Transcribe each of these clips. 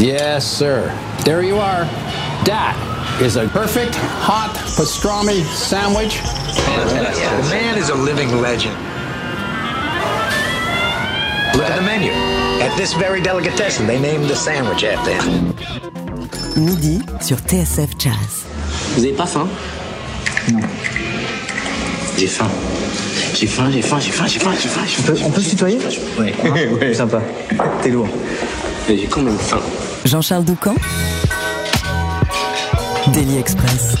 Yes, sir. There you are. That is a perfect hot pastrami sandwich. The man is a living legend. Look at the menu. At this very delicatessen, they named the sandwich after him. Midi sur TSF Jazz. Vous avez pas faim Non. J'ai faim. J'ai faim, j'ai faim, j'ai faim, j'ai faim, j'ai faim. j'ai faim. On peut se tutoyer Ouais. ouais. Sympa. T'es lourd. Mais J'ai quand même faim. Jean-Charles Doucan Daily Express.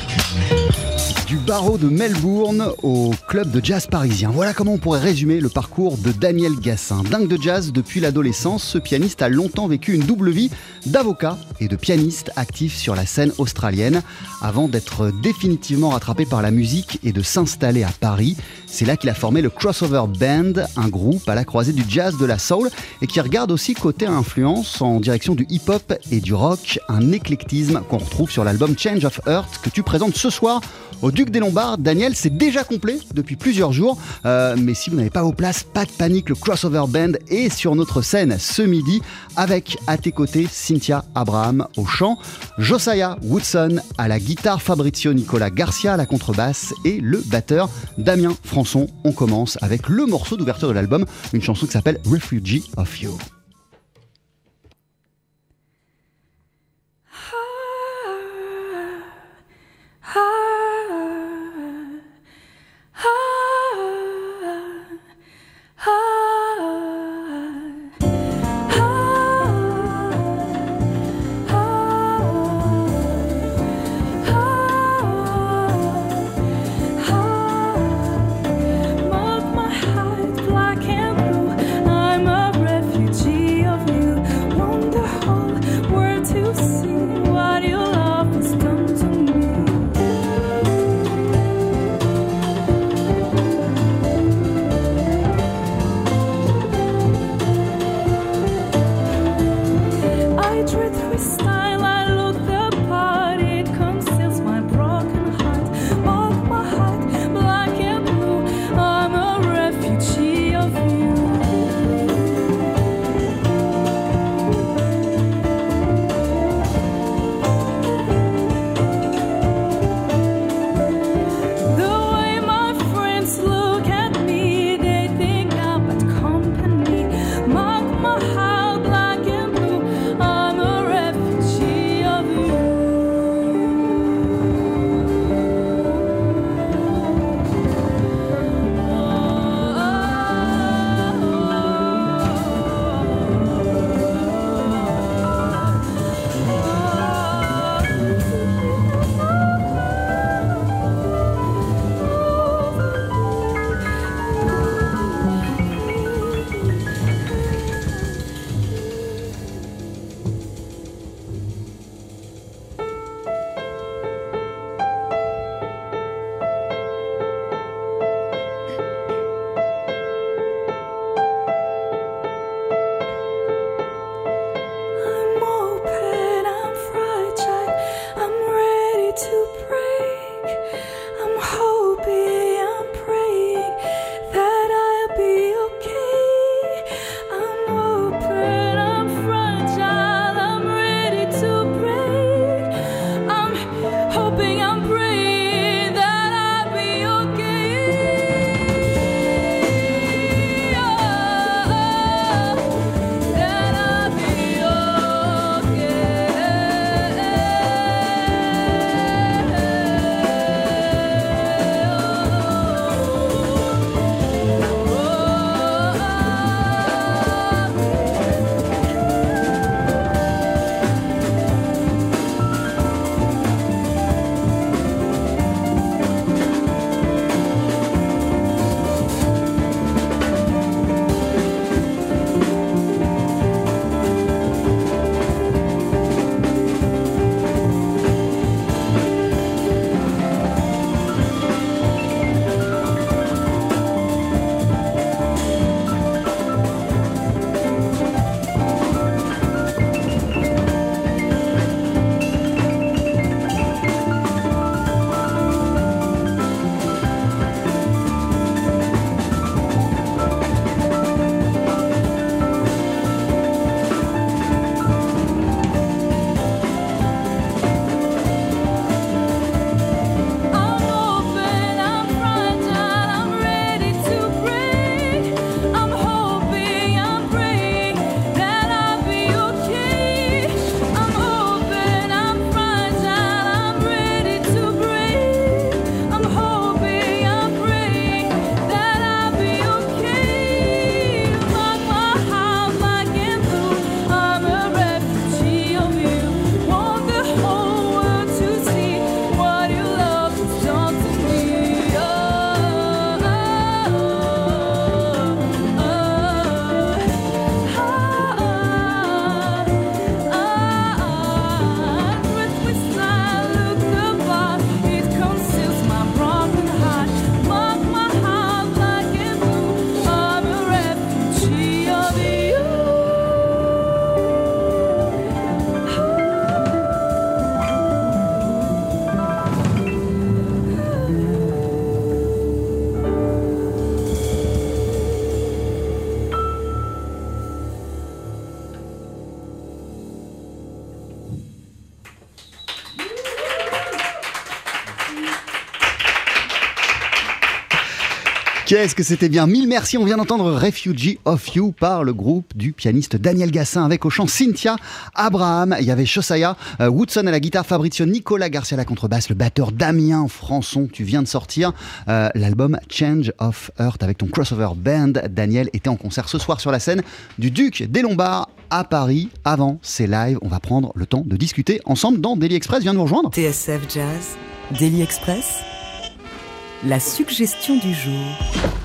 Du barreau de Melbourne au club de jazz parisien. Voilà comment on pourrait résumer le parcours de Daniel Gassin. Dingue de jazz depuis l'adolescence, ce pianiste a longtemps vécu une double vie d'avocat et de pianiste actif sur la scène australienne avant d'être définitivement rattrapé par la musique et de s'installer à Paris. C'est là qu'il a formé le Crossover Band, un groupe à la croisée du jazz, de la soul et qui regarde aussi côté influence en direction du hip-hop et du rock, un éclectisme qu'on retrouve sur l'album Change of Earth que tu présentes ce soir au Duc des Lombards. Daniel, c'est déjà complet depuis plusieurs jours. Euh, mais si vous n'avez pas vos places, pas de panique, le Crossover Band est sur notre scène ce midi avec à tes côtés Cynthia Abraham au chant, Josiah Woodson à la guitare, Fabrizio Nicolas Garcia à la contrebasse et le batteur Damien Françon. On commence avec le morceau d'ouverture de l'album, une chanson qui s'appelle Refugee of You. Qu'est-ce que c'était bien? Mille merci, on vient d'entendre Refugee of You par le groupe du pianiste Daniel Gassin avec au chant Cynthia Abraham, il y avait Shosaya euh, Woodson à la guitare, Fabrizio Nicolas Garcia à la contrebasse, le batteur Damien Françon, tu viens de sortir euh, l'album Change of Earth avec ton crossover band. Daniel était en concert ce soir sur la scène du Duc des Lombards à Paris. Avant ces lives, on va prendre le temps de discuter ensemble dans Daily Express. Viens nous rejoindre. TSF Jazz, Daily Express, la suggestion du jour.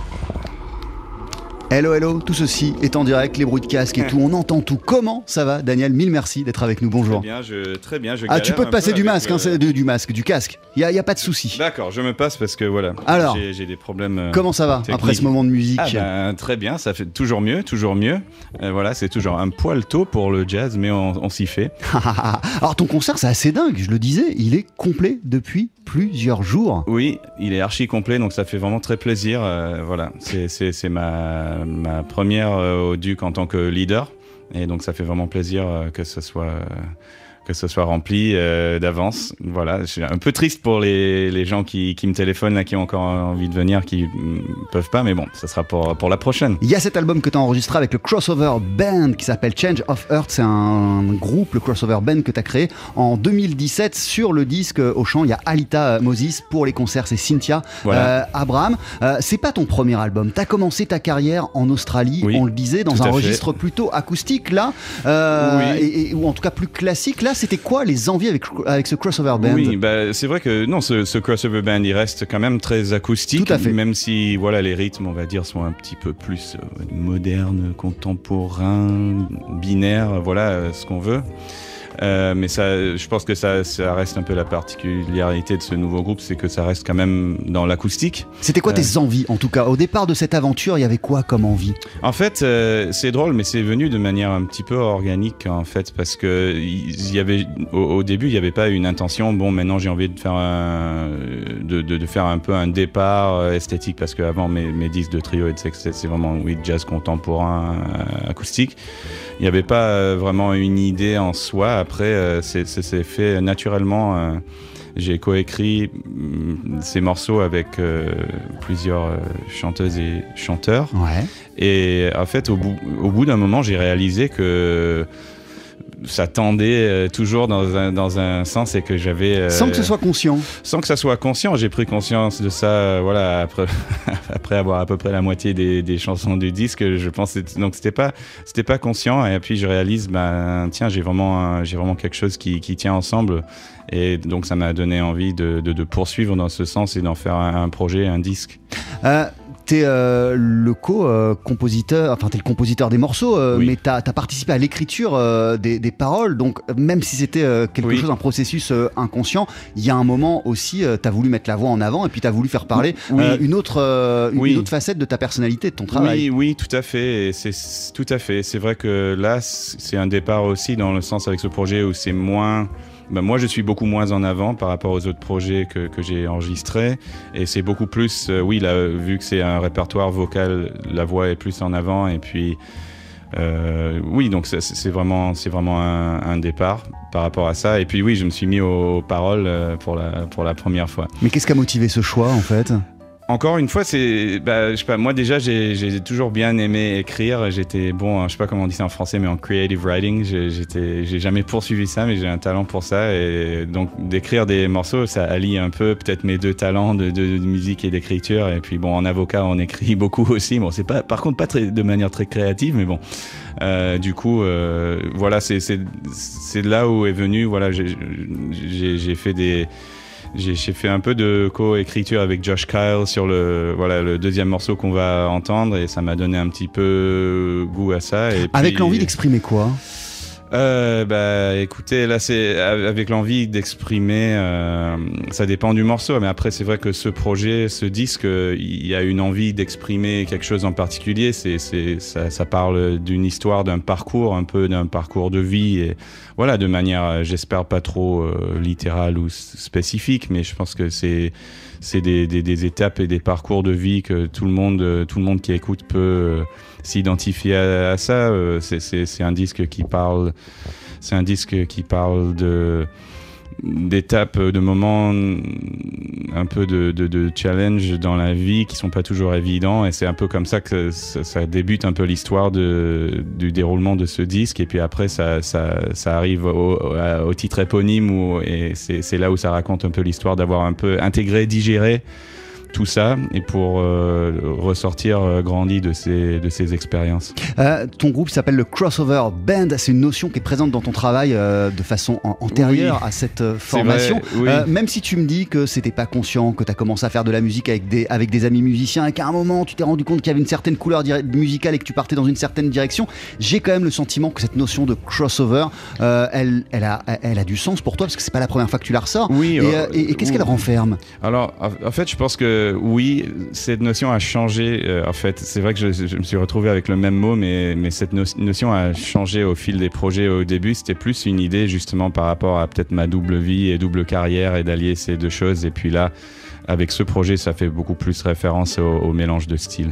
Hello, hello, tout ceci est en direct, les bruits de casque et tout, on entend tout. Comment ça va, Daniel Mille merci d'être avec nous, bonjour. Très bien, je, très bien. Je Ah, tu peux te passer du masque, hein, euh, du, du masque, du casque. Il n'y a, y a pas de souci. D'accord, je me passe parce que voilà. Alors, j'ai des problèmes. euh, Comment ça va techniques. après ce moment de musique Ah ben, très bien, ça fait toujours mieux, toujours mieux. Euh, voilà, c'est toujours un poil tôt pour le jazz, mais on, on s'y fait. Alors ton concert, c'est assez dingue, je le disais, il est complet depuis plusieurs jours. Oui, il est archi complet, donc ça fait vraiment très plaisir. voilà, c'est c'est ma, première euh, au Duc en tant que leader, et donc ça fait vraiment plaisir euh, que ce soit euh, que ce soit rempli euh, d'avance. Voilà, je suis un peu triste pour les, les gens qui, qui me téléphonent là, qui ont encore envie de venir, qui mm, peuvent pas, mais bon, ça sera pour pour la prochaine. Il y a cet album que tu as enregistré avec le crossover band qui s'appelle Change of Earth. C'est un groupe, le crossover band que tu as créé en 2017. Sur le disque euh, au chant, il y a Alita Moses. Pour les concerts, c'est Cynthia Voilà. euh, Abraham. Euh, c'est pas ton premier album. Tu as commencé ta carrière en Australie, Oui, on le disait, dans un registre plutôt acoustique là, euh, Oui. et- et- ou en tout cas plus classique. Là, c'était quoi les envies avec, avec ce crossover band Oui, bah, c'est vrai que non, ce, ce crossover band, il reste quand même très acoustique. Tout à fait. Même si, voilà, les rythmes, on va dire, sont un petit peu plus euh, modernes, contemporains, binaires, voilà, euh, ce qu'on veut. Euh, mais ça, je pense que ça, ça reste un peu la particularité de ce nouveau groupe, c'est que ça reste quand même dans l'acoustique. C'était quoi Euh. tes envies en tout cas Au départ de cette aventure, il y avait quoi comme envie? En fait, euh, c'est drôle, mais c'est venu de manière un petit peu organique, en fait, parce que il y avait, au, au début, il n'y avait pas une intention. Bon, maintenant, j'ai envie de faire un, de, de, de faire un peu un départ euh, esthétique, parce qu'avant, mes, mes disques de trio et de sextet, c'est vraiment oui, jazz contemporain, euh, acoustique. Il n'y avait pas euh, vraiment une idée en soi. Après, euh, c'est fait naturellement. euh, j'ai coécrit mm, ces morceaux avec euh, plusieurs euh, chanteuses et chanteurs. Ouais. Et en fait, au bout, au bout d'un moment, j'ai réalisé que ça tendait euh, toujours dans un, dans un sens et que j'avais... euh, Sans que ce soit conscient. Sans que ça soit conscient, j'ai pris conscience de ça, euh, voilà, après, après avoir à peu près la moitié des, des chansons du disque, je pense, donc c'était pas, c'était pas conscient, et puis je réalise, ben, tiens, j'ai vraiment, j'ai vraiment quelque chose qui, qui tient ensemble, et donc ça m'a donné envie de, de, de poursuivre dans ce sens et d'en faire un, un projet, un disque. Euh, T'es euh, le co-compositeur, enfin t'es le compositeur des morceaux, euh, Oui. mais t'as as participé à l'écriture euh, des, des paroles, donc même si c'était euh, quelque Oui. chose, un processus inconscient, il y a un moment aussi, t'as voulu mettre la voix en avant et puis t'as voulu faire parler Oui. une, autre, une, Oui. une autre facette de ta personnalité, de ton travail. Oui, oui, tout à fait. C'est tout à fait. C'est vrai que là, c'est un départ aussi dans le sens avec ce projet où c'est moins. Ben, moi, je suis beaucoup moins en avant par rapport aux autres projets que, que j'ai enregistrés. Et c'est beaucoup plus, euh, oui, là, vu que c'est un répertoire vocal, la voix est plus en avant. Et puis, euh, oui, donc c'est- vraiment, c'est vraiment un, un départ par rapport à ça. Et puis, oui, je me suis mis aux paroles euh, pour la, pour la première fois. Mais qu'est-ce qui a motivé ce choix en fait? Encore une fois, c'est, bah, je sais pas, moi déjà, j'ai j'ai toujours bien aimé écrire. J'étais bon, je sais pas comment on dit ça en français, mais en creative writing, j'ai- j'étais, j'ai jamais poursuivi ça, mais j'ai un talent pour ça. Et donc, d'écrire des morceaux, ça allie un peu peut-être mes deux talents de, de- de musique et d'écriture. Et puis bon, en avocat, on écrit beaucoup aussi. Bon, c'est pas, par contre, pas très, de manière très créative, mais bon. Euh, du coup, euh, voilà, c'est, c'est, c'est là où est venu, voilà, j'ai, j'ai, j'ai fait des, j'ai fait un peu de co-écriture avec Josh Kyle sur le, voilà, le deuxième morceau qu'on va entendre et ça m'a donné un petit peu goût à ça. Et Avec l'envie d'exprimer quoi? Euh, bah, écoutez, là, c'est avec l'envie d'exprimer. euh, ça dépend du morceau, mais après, c'est vrai que ce projet, ce disque, il y a une envie d'exprimer quelque chose en particulier. C'est, c'est, ça, ça parle d'une histoire, d'un parcours, un peu d'un parcours de vie, et voilà, de manière, j'espère pas trop euh, littérale ou spécifique, mais je pense que c'est, c'est des, des, étapes et des parcours de vie que tout le monde, tout le monde qui écoute peut euh, s'identifier à, ça. C'est, c'est, c'est un disque qui parle, c'est un disque qui parle d'étapes, de moments un peu de, de, challenge dans la vie qui sont pas toujours évidents. Et c'est un peu comme ça que ça, débute un peu l'histoire du déroulement de ce disque. Et puis après ça, arrive au, titre éponyme et c'est là où ça raconte un peu l'histoire d'avoir un peu intégré, digéré tout ça et pour euh, ressortir euh, grandi de ces, de ces expériences. Euh, ton groupe s'appelle le Crossover Band. C'est une notion qui est présente dans ton travail de façon an antérieure Oui. à cette formation. vrai, oui. Même si tu me dis que c'était pas conscient, que tu as commencé à faire de la musique avec des, avec des amis musiciens et qu'à un moment tu t'es rendu compte qu'il y avait une certaine couleur musicale et que tu partais dans une certaine direction, j'ai quand même le sentiment que cette notion de crossover, elle, elle, a, elle a du sens pour toi parce que c'est pas la première fois que tu la ressors. Oui, Et, et- et qu'est-ce qu'elle renferme? Alors, en fait, je pense que oui, cette notion a changé. euh, en fait, c'est vrai que je, me suis retrouvé avec le même mot, mais, cette no- notion a changé au fil des projets. Au début, c'était plus une idée justement par rapport à peut-être ma double vie et double carrière et d'allier ces deux choses. Et puis là, avec ce projet, ça fait beaucoup plus référence au, au mélange de styles.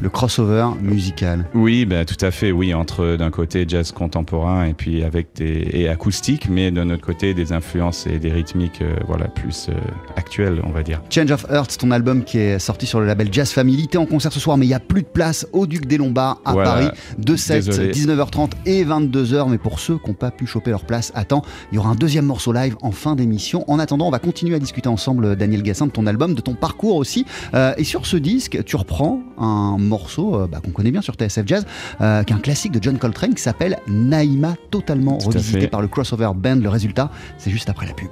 Le crossover musical. Oui, ben, tout à fait, oui, entre d'un côté jazz contemporain et puis avec des et acoustique, mais d'un autre côté des influences et des rythmiques, euh, voilà, plus euh, actuelles, on va dire. Change of Hearts, ton album qui est sorti sur le label Jazz Family. T'es en concert ce soir, mais il n'y a plus de place au Duc des Lombards à Voilà. Paris. De 7, Désolé. 19h30 et 22h. Mais pour ceux qui n'ont pas pu choper leur place, attends, il y aura un deuxième morceau live en fin d'émission. En attendant, on va continuer à discuter ensemble, Daniel Gassin, de ton album, de ton parcours aussi. Euh, et sur ce disque, tu reprends un morceau euh, bah, qu'on connaît bien sur TSF Jazz, euh, qui est un classique de John Coltrane qui s'appelle Naïma, totalement Tout revisité par le Crossover Band. Le résultat, c'est juste après la pub.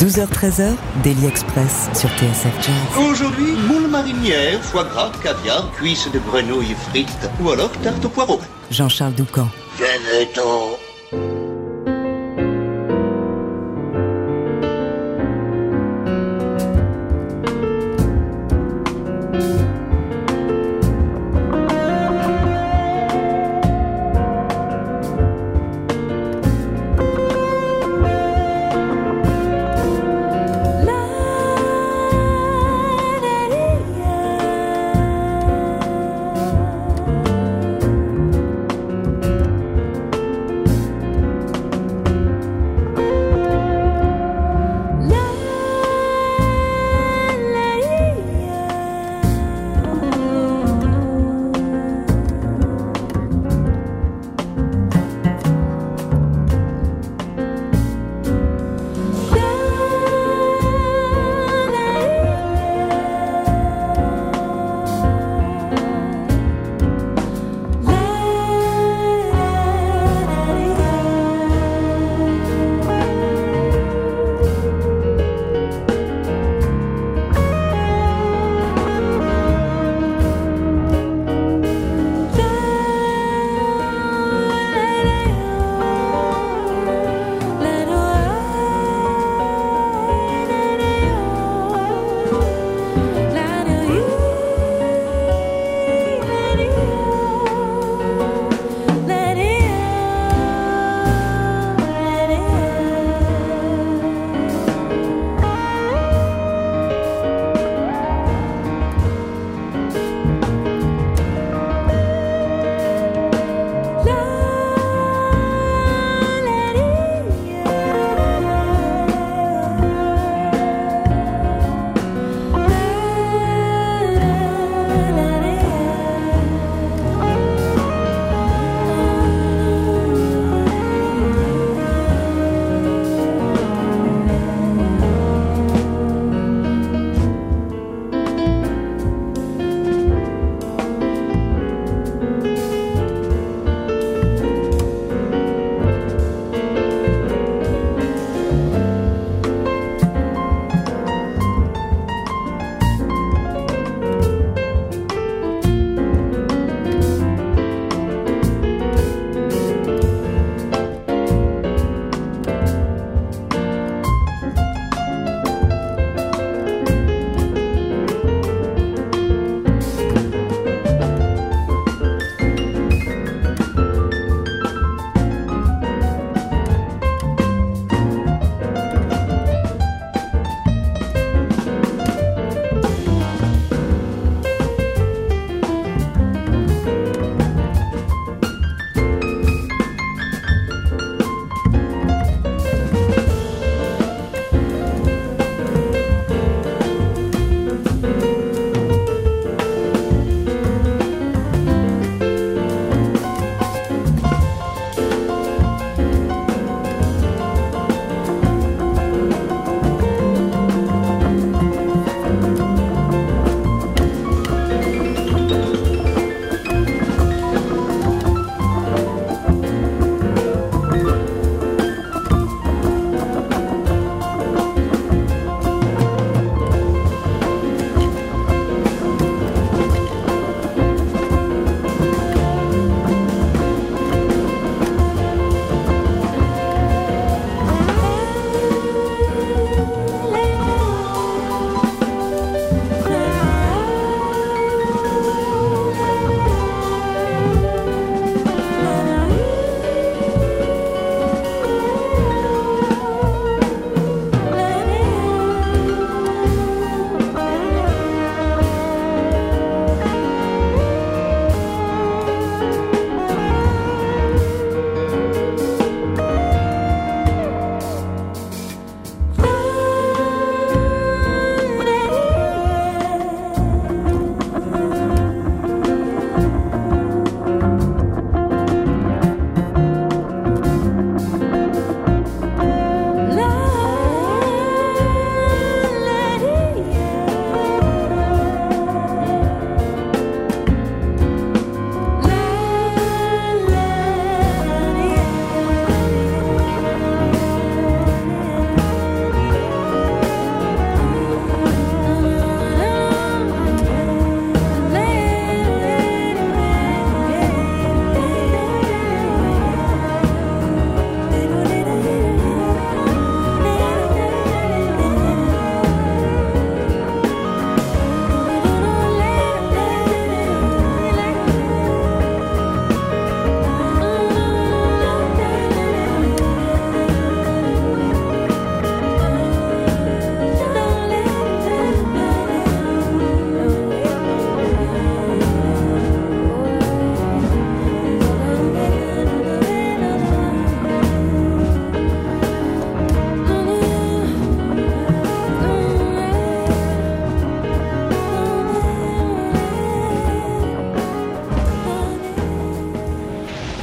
12h-13h, Daily Express sur TSF Jazz. Aujourd'hui, moule marinière, foie gras, caviar, cuisses de grenouille frites ou alors tarte au poireau. Jean-Charles Doucan. Venez-t'en.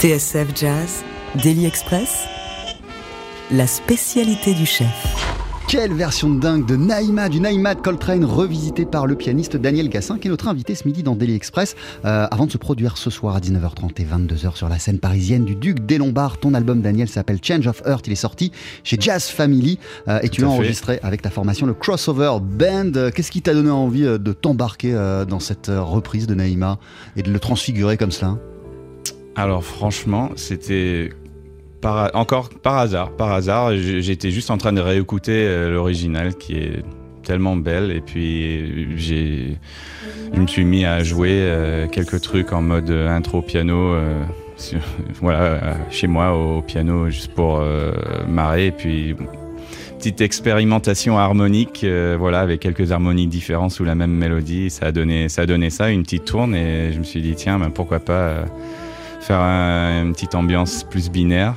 TSF Jazz, Daily Express, la spécialité du chef. Quelle version de dingue de Naïma, du Naïma de Coltrane, revisité par le pianiste Daniel Gassin, qui est notre invité ce midi dans Daily Express, euh, avant de se produire ce soir à 19h30 et 22h sur la scène parisienne du Duc des Lombards. Ton album, Daniel, s'appelle Change of Earth. Il est sorti chez Jazz Family euh, et tu l'as enregistré avec ta formation, le Crossover Band. Qu'est-ce qui t'a donné envie euh, de t'embarquer euh, dans cette reprise de Naïma et de le transfigurer comme cela? Alors franchement, c'était encore par hasard. Par hasard, j'étais juste en train de réécouter euh, l'original qui est tellement belle et puis j'ai je me suis mis à jouer euh, quelques trucs en mode intro piano euh, voilà euh, chez moi au piano juste pour euh, marrer et puis petite expérimentation harmonique euh, voilà avec quelques harmonies différentes sous la même mélodie ça a donné ça une petite tourne et je me suis dit tiens ben, pourquoi pas euh, faire un- une petite ambiance plus binaire.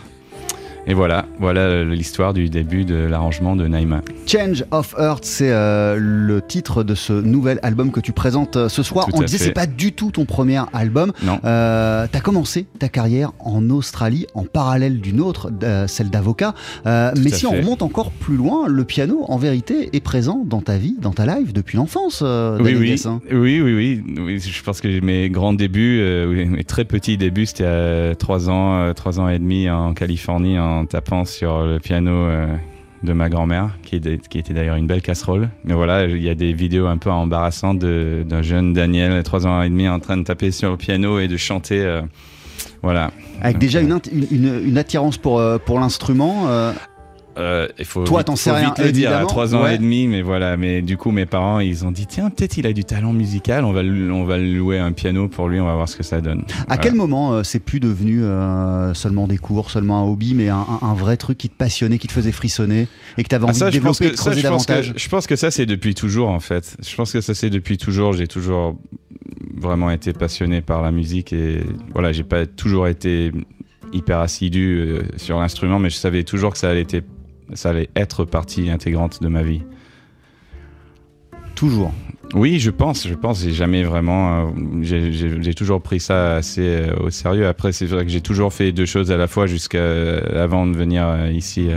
Et voilà, voilà l'histoire du début de l'arrangement de Naïma. Change of Earth, c'est euh, le titre de ce nouvel album que tu présentes euh, ce soir. Tout On disait c'est pas du tout ton premier album. Non. Euh, T'as commencé ta carrière en Australie en parallèle d'une autre, euh, celle d'avocat. Euh, mais si on remonte encore plus loin, le piano en vérité est présent dans ta vie, dans ta life depuis l'enfance. euh, Oui, Daniel oui, oui, oui, oui, oui. Je pense que mes grands débuts, euh, mes très petits débuts, c'était à 3 ans, euh, 3 ans et demi en Californie en tapant sur le piano euh, de ma grand-mère, qui, était d'ailleurs une belle casserole. Mais voilà, il y a des vidéos un peu embarrassantes d'un jeune Daniel, 3 ans et demi, en train de taper sur le piano et de chanter. euh, voilà. Avec Donc, déjà euh, une, attirance pour, pour l'instrument. euh, Euh, il faut Toi, t'en sais faut rien, vite le dire à évidemment. 3 ans Ouais. et demi, mais voilà. Mais du coup, mes parents, ils ont dit tiens, peut-être il a du talent musical, on va, le- on va louer un piano pour lui, on va voir ce que ça donne. À Voilà. quel moment euh, c'est plus devenu euh, seulement des cours, seulement un hobby, mais un, vrai truc qui te passionnait, qui te faisait frissonner et que tu avais Ah, envie ça, de développer, que, de ça, je pense que- davantage je pense que ça, c'est depuis toujours, en fait. Je pense que ça, c'est depuis toujours. J'ai toujours vraiment été passionné par la musique et voilà, j'ai pas toujours été hyper assidu sur l'instrument, mais je savais toujours que ça allait, été- ça allait être partie intégrante de ma vie. Toujours. Oui, je pense, je pense. J'ai jamais vraiment. euh, j'ai- toujours pris ça assez euh, au sérieux. Après, c'est vrai que j'ai toujours fait deux choses à la fois jusqu'à euh, avant de venir ici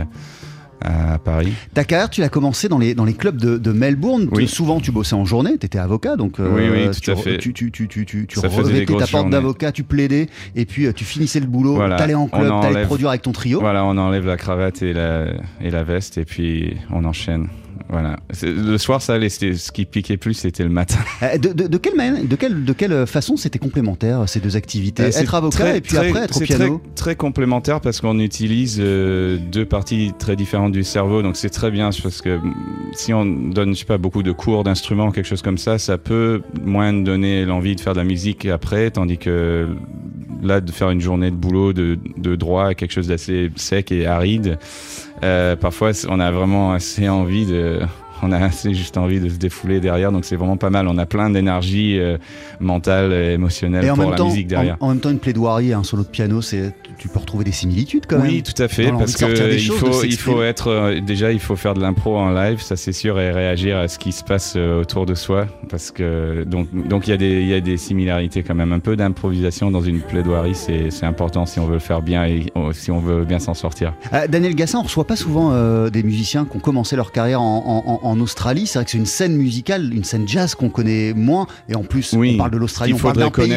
à Paris. Ta carrière, tu l'as commencé dans les, dans les clubs de, de Melbourne. Oui. Souvent, tu bossais en journée, tu étais avocat, donc euh, Oui, oui, tout tu, à fait. tu, tu, tu, tu, tu, tu revêtais ta porte d'avocat, tu plaidais, et puis euh, tu finissais le boulot, Voilà. t'allais en On club, te enlève- produire avec ton trio. Voilà, on enlève la cravate et la, et la veste et puis on enchaîne. Voilà. Le soir, ça Ce qui piquait plus, c'était le matin. Euh, De, de, de quelle manière, de quelle, de quelle façon c'était complémentaire ces deux activités? Euh, Être avocat très- et puis très- après être au c'est piano? Très, très complémentaire parce qu'on utilise euh, deux parties très différentes du cerveau, donc c'est très bien parce que mm, si on donne, je sais pas, beaucoup de cours d'instruments, quelque chose comme ça, ça peut moins donner l'envie de faire de la musique après, tandis que là, de faire une journée de boulot de, de droit, quelque chose d'assez sec et aride, euh, parfois on a vraiment assez envie de on a assez juste envie de se défouler derrière, donc c'est vraiment pas mal. On a plein d'énergie euh, mentale et émotionnelle Et pour la temps, musique derrière. en, en même temps, une plaidoirie un solo de piano, c'est, tu peux retrouver des similitudes quand Oui, même. tout à fait, parce que il choses, faut, il s'exprimer. faut être euh, déjà, il faut faire de l'impro en live, ça c'est sûr, et réagir à ce qui se passe euh, autour de soi, parce que donc donc il y a des il y a des similarités quand même, un peu d'improvisation dans une plaidoirie, c'est c'est important si on veut le faire bien et euh, si on veut bien s'en sortir. Euh, Daniel Gassin, on reçoit pas souvent euh, des musiciens qui ont commencé leur carrière en, en- en Australie. C'est vrai que c'est une scène musicale, une scène jazz qu'on connaît moins. Et en plus, Oui, on parle de l'Australie, on parle d'un pays,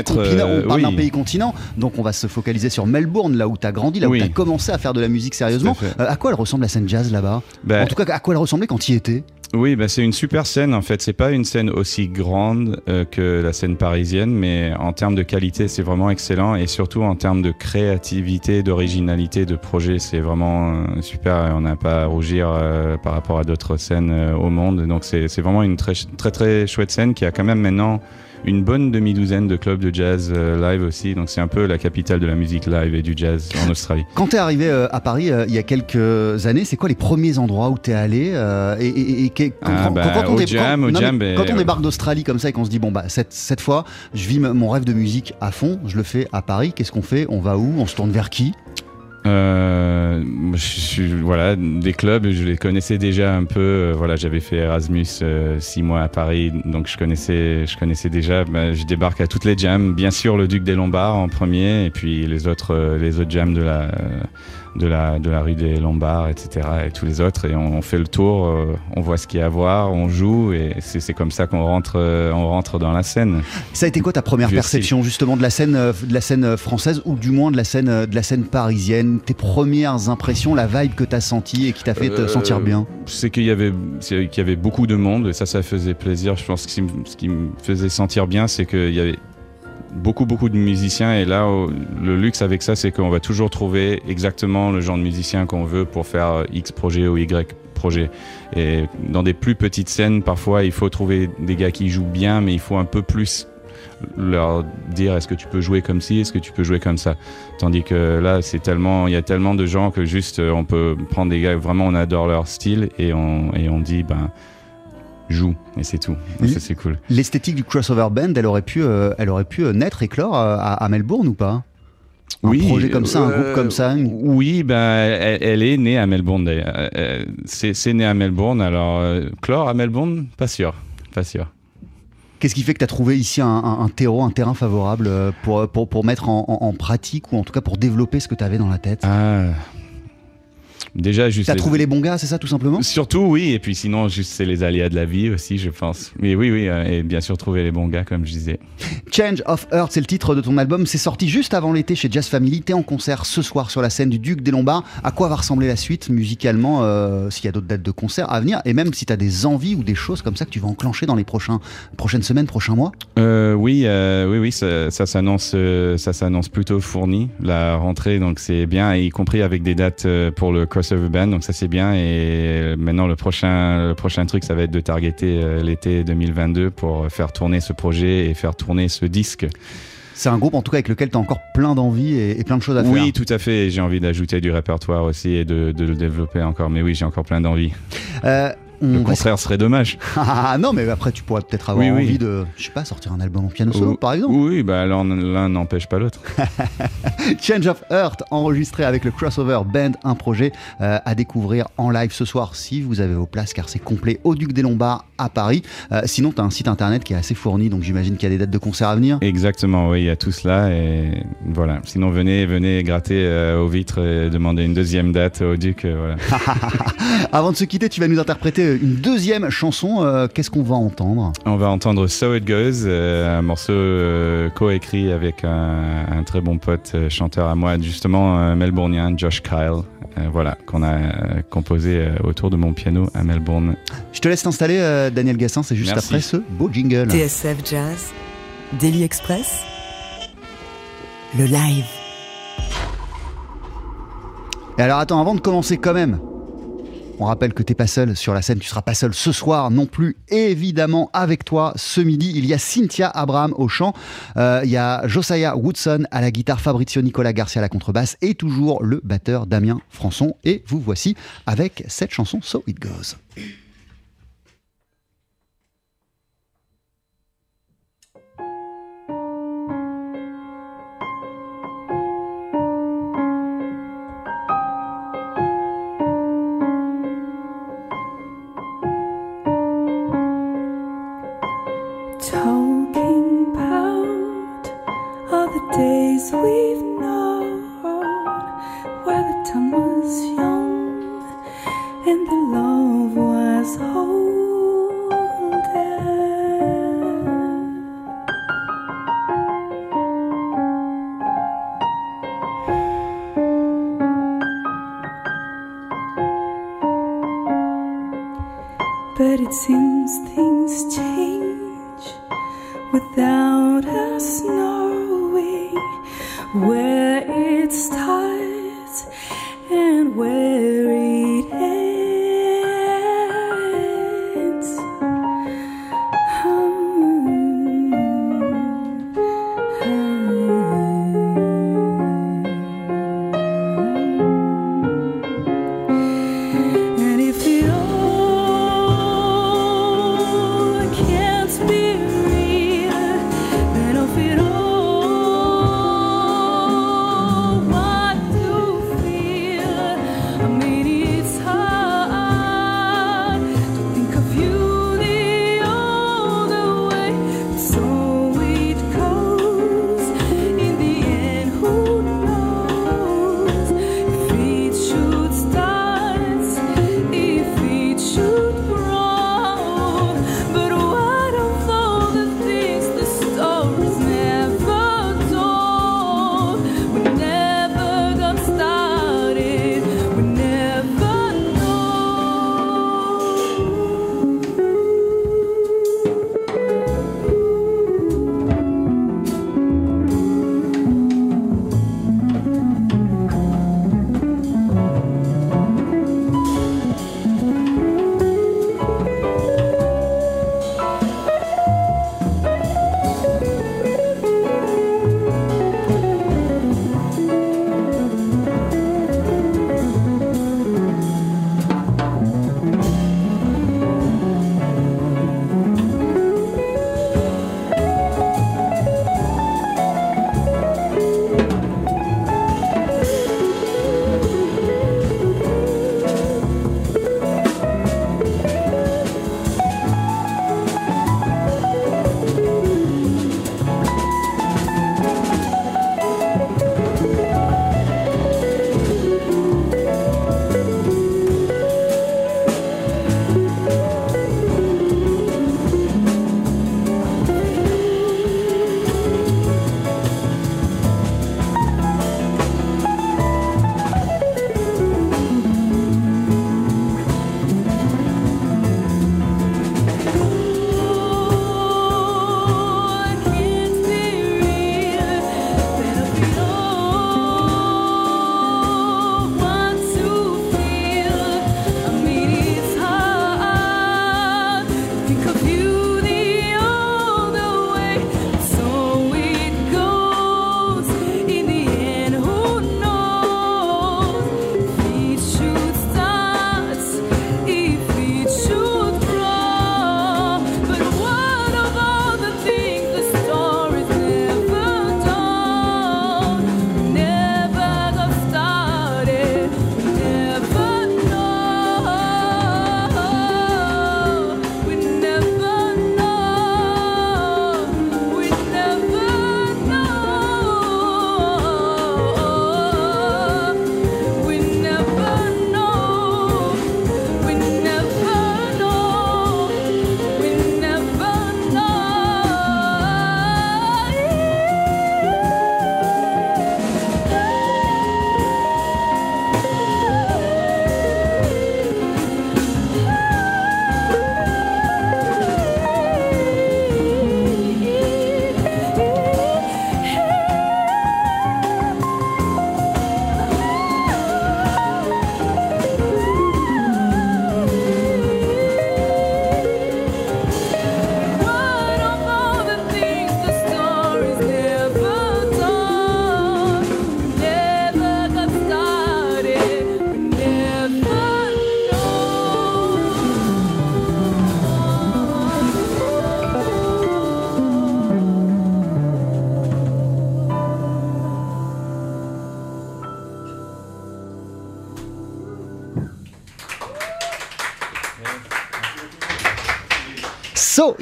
oui. pays continent. Donc on va se focaliser sur Melbourne, là où tu as grandi, là Oui. où tu as commencé à faire de la musique sérieusement. À. Euh, à quoi elle ressemble la scène jazz là-bas? Ben, En tout cas, à quoi elle ressemblait quand tu y étais? Oui, bah c'est une super scène en fait. C'est pas une scène aussi grande euh, que la scène parisienne, mais en termes de qualité, c'est vraiment excellent et surtout en termes de créativité, d'originalité, de projet, c'est vraiment euh, super. On n'a pas à rougir euh, par rapport à d'autres scènes au monde. Donc c'est c'est vraiment une très très très chouette scène qui a quand même maintenant une bonne demi-douzaine de clubs de jazz euh, live aussi. Donc c'est un peu la capitale de la musique live et du jazz en Australie. Quand tu es arrivé euh, à Paris euh, il y a quelques années, c'est quoi les premiers endroits où tu es allé et, Ah, quand- bah, quand on au dé- jam, quand- au non, mais jam, quand on ouais. débarque d'Australie comme ça et qu'on se dit bon bah cette, cette fois je vis mon rêve de musique à fond, je le fais à Paris, qu'est-ce qu'on fait? On va où? On se tourne vers qui? Euh, je suis- voilà, des clubs, je les connaissais déjà un peu. Euh, Voilà, j'avais fait Erasmus euh, six mois à Paris, donc je connaissais, je connaissais déjà. Ben, je débarque à toutes les jams, bien sûr le Duc des Lombards en premier, et puis les autres, euh, les autres jams de la, de la, de la rue des Lombards, etc. Et tous les autres, et on, on fait le tour, euh, on voit ce qu'il y a à voir, on joue, et c'est c'est comme ça qu'on rentre, euh, on rentre dans la scène. Ça a été quoi ta première perception justement de la scène, euh, de la scène française ou du moins de la scène, de la scène parisienne? Tes premières impressions, la vibe que t'as sentie et qui t'a fait te sentir bien? C'est qu'il y avait, y avait beaucoup de monde et ça, ça faisait plaisir. Je pense que ce qui me faisait sentir bien, c'est qu'il y avait beaucoup, beaucoup de musiciens et là, le luxe avec ça, c'est qu'on va toujours trouver exactement le genre de musicien qu'on veut pour faire X projet ou Y projet. Et dans des plus petites scènes, parfois, il faut trouver des gars qui jouent bien, mais il faut un peu plus leur dire est-ce que tu peux jouer comme ci, est-ce que tu peux jouer comme ça? Tandis que là, c'est tellement, il y a tellement de gens que juste euh, on peut prendre des gars vraiment on adore leur style et on et on dit ben joue et c'est tout. Et Oui. Ça c'est cool. L'esthétique du crossover band, elle aurait pu, euh, elle aurait pu euh, naître, éclore euh, à, à Melbourne ou pas? Un projet comme ça, un groupe comme ça une- Oui, ben elle, elle est née à Melbourne d'ailleurs. C'est né à Melbourne. Alors euh, Chlore à Melbourne, pas sûr, pas sûr. Qu'est-ce qui fait que tu as trouvé ici un, un- un terreau, un terrain favorable pour, pour, pour mettre en, en- en pratique ou en tout cas pour développer ce que tu avais dans la tête? Ah, déjà juste. T'as les- trouvé les bons gars, c'est ça tout simplement? Surtout, oui, et puis sinon, juste c'est les aléas de la vie aussi, je pense. Mais oui, oui, euh, et bien sûr trouver les bons gars, comme je disais. Change of Earth, c'est le titre de ton album. C'est sorti juste avant l'été chez Jazz Family. T'es en concert ce soir sur la scène du Duc des Lombards. À quoi va ressembler la suite musicalement euh, S'il y a d'autres dates de concert à venir Et même si t'as des envies ou des choses comme ça que tu vas enclencher dans les prochains, prochaines semaines, prochains mois? Euh, oui, euh, oui, oui, ça, ça s'annonce, ça s'annonce plutôt fourni la rentrée, donc c'est bien, y compris avec des dates pour le crossover band, donc ça c'est bien. Et maintenant le prochain, le prochain truc, ça va être de targeter euh, l'été 2022 pour faire tourner ce projet et faire tourner ce disque. C'est un groupe en tout cas avec lequel t'as encore plein d'envie et, et plein de choses à faire. Oui, tout à fait. J'ai envie d'ajouter du répertoire aussi et de, de le développer encore. Mais oui, j'ai encore plein d'envie. Euh, Le va- contraire serait dommage. Ah non, mais après tu pourrais peut-être avoir Oui, oui. envie de, je sais pas, sortir un album en piano solo par exemple. Oui, bah l'un l'un n'empêche pas l'autre. Change of Earth, enregistré avec le Crossover Band, un projet euh, à découvrir en live ce soir si vous avez vos places, car c'est complet au Duc des Lombards à Paris. Euh, sinon, tu as un site internet qui est assez fourni, donc j'imagine qu'il y a des dates de concert à venir. Exactement, oui, il y a tout cela et voilà. Sinon, venez, venez gratter euh, aux vitres et demander une deuxième date au Duc. voilà. Avant de se quitter, tu vas nous interpréter une deuxième chanson. Euh, Qu'est-ce qu'on va entendre On va entendre So It Goes, euh, un morceau euh, coécrit avec un, un très bon pote euh, chanteur à moi, justement euh, melbournien, Josh Kyle. euh, voilà, qu'on a euh, composé euh, autour de mon piano à Melbourne. Je te laisse t'installer, euh, Daniel Gassin, c'est juste Merci. après ce beau jingle. TSF Jazz, Daily Express, le live. Et alors attends, avant de commencer quand même, on rappelle que t'es pas seul sur la scène, tu seras pas seul ce soir non plus. Évidemment, avec toi, ce midi, il y a Cynthia Abraham au chant, euh, il y a Josiah Woodson à la guitare, Fabrizio Nicolas Garcia à la contrebasse et toujours le batteur Damien Françon. Et vous voici avec cette chanson So It Goes. Where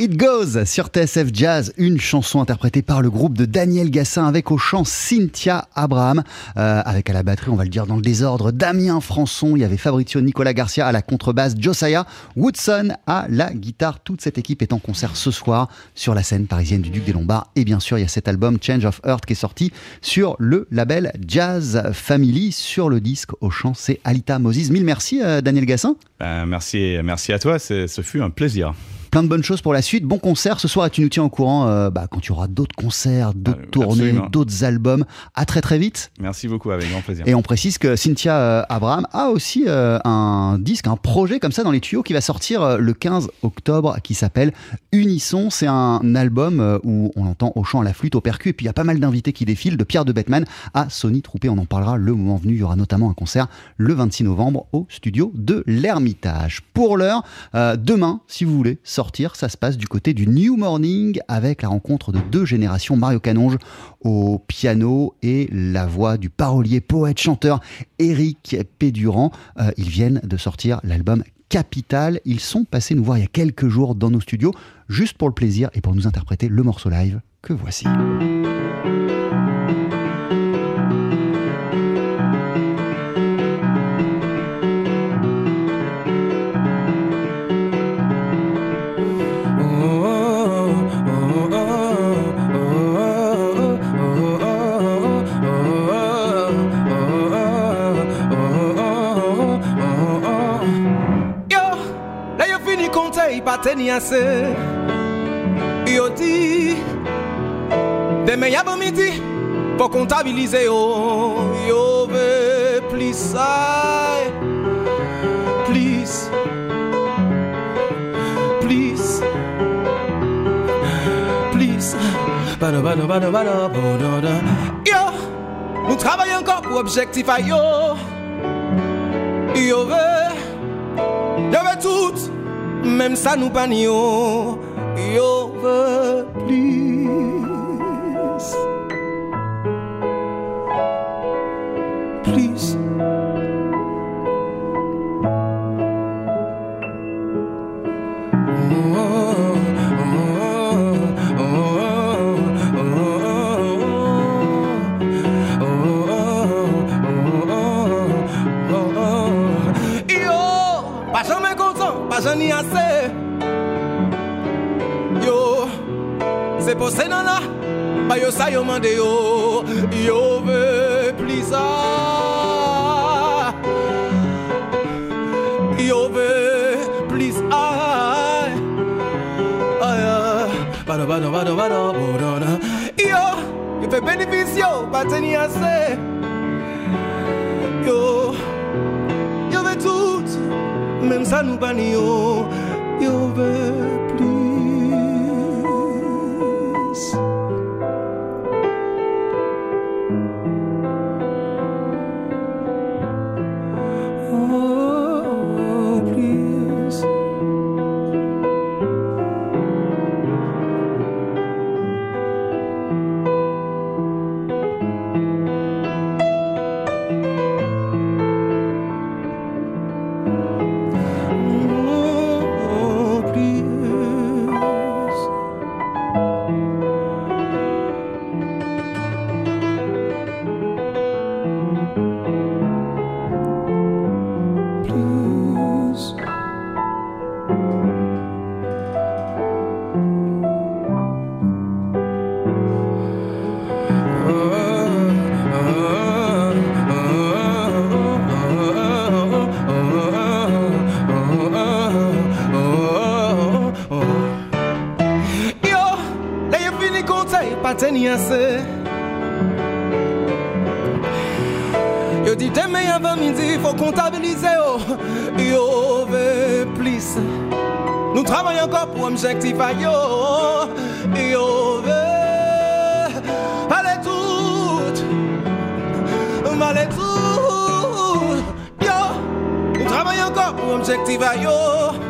It Goes sur TSF Jazz, une chanson interprétée par le groupe de Daniel Gassin avec au chant Cynthia Abraham, euh, avec à la batterie, on va le dire dans le désordre, Damien Françon, il y avait Fabrizio Nicolas Garcia à la contrebasse, Josiah Woodson à la guitare. Toute cette équipe est en concert ce soir sur la scène parisienne du Duc des Lombards. Et bien sûr, il y a cet album Change of Earth qui est sorti sur le label Jazz Family. Sur le disque au chant, c'est Alita Moses. Mille merci euh, Daniel Gassin. Ben, merci, merci à toi, ce fut un plaisir. Plein de bonnes choses pour la suite. Bon concert ce soir et tu nous tiens au courant euh, bah, quand il y aura d'autres concerts, d'autres Euh, tournées, d'autres albums. À très très vite. Merci beaucoup, avec grand plaisir. Et on précise que Cynthia euh, Abraham a aussi euh, un disque, un projet comme ça dans les tuyaux qui va sortir euh, le 15 octobre qui s'appelle Unisson. C'est un album où on entend au chant, à la flûte, au percu et puis il y a pas mal d'invités qui défilent de Pierre de Bettman à Sony Troupé. On en parlera le moment venu. Il y aura notamment un concert le 26 novembre au studio de l'Ermitage. Pour l'heure, euh, demain, si vous voulez sortir, ça se passe du côté du New Morning avec la rencontre de deux générations. Mario Canonge au piano et la voix du parolier, poète, chanteur Eric Pédurand. Euh, ils viennent de sortir l'album Capital. Ils sont passés nous voir il y a quelques jours dans nos studios, juste pour le plaisir et pour nous interpréter le morceau live que voici. Compter, pas tenir assez. Yo midi, pour comptabiliser yo. Yo bada. Yo, nous travaillons encore pour objectif yo. Yo veut Yo veut tout, même ça nous pas yo. Yo veut. Plus. Content, pas jamais assez. Yo, c'est pour ça non là, bah yo ça yo mande yo, yo veut plus ça. Yo veut plus aïe. Aïe, aïe. Bada, bada, bada, bada, bada. Yo, yo fait bénéfice yo, pas tenir assez. Yo, même ça nous banni pas tenir assez. Yo dit demain avant midi, faut comptabiliser. Yo veut plus. Nous travaillons encore pour objectif à yo. Yo veut aller tout. Aller tout. Yo, nous travaillons encore pour objectif à yo. Yo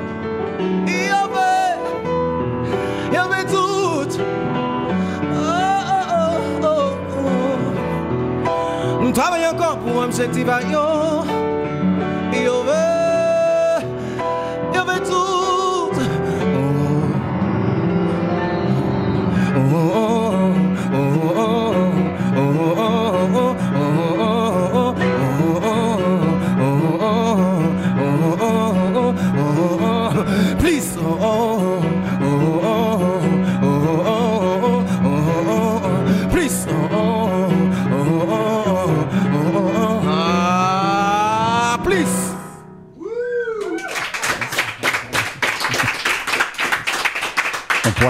encore pour objectif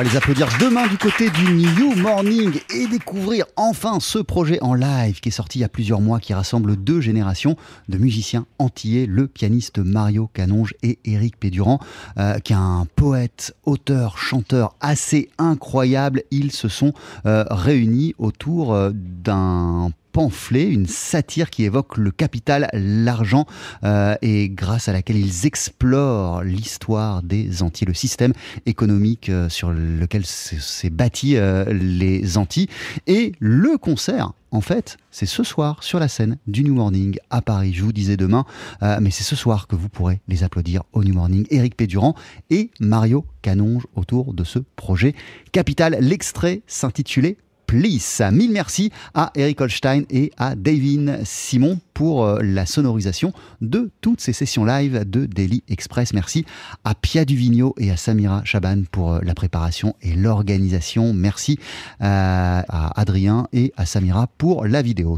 les applaudir demain du côté du New Morning et découvrir enfin ce projet en live qui est sorti il y a plusieurs mois, qui rassemble deux générations de musiciens antillais, le pianiste Mario Canonge et Éric Pédurand, euh, qui est un poète, auteur, chanteur assez incroyable. Ils se sont euh, réunis autour euh, d'un pamphlet, une satire qui évoque le capital, l'argent, euh, et grâce à laquelle ils explorent l'histoire des Antilles, le système économique euh, sur lequel s'est bâti euh, les Antilles. Et le concert, en fait, c'est ce soir sur la scène du New Morning à Paris. Je vous disais demain, mais c'est ce soir que vous pourrez les applaudir au New Morning. Éric Pédurand et Mario Canonge autour de ce projet Capital. L'extrait s'intitulait Please. Mille merci à Eric Holstein et à Davin Simon pour euh, la sonorisation de toutes ces sessions live de Daily Express. Merci à Pia Duvigneau et à Samira Chaban pour euh, la préparation et l'organisation. Merci euh, à Adrien et à Samira pour la vidéo.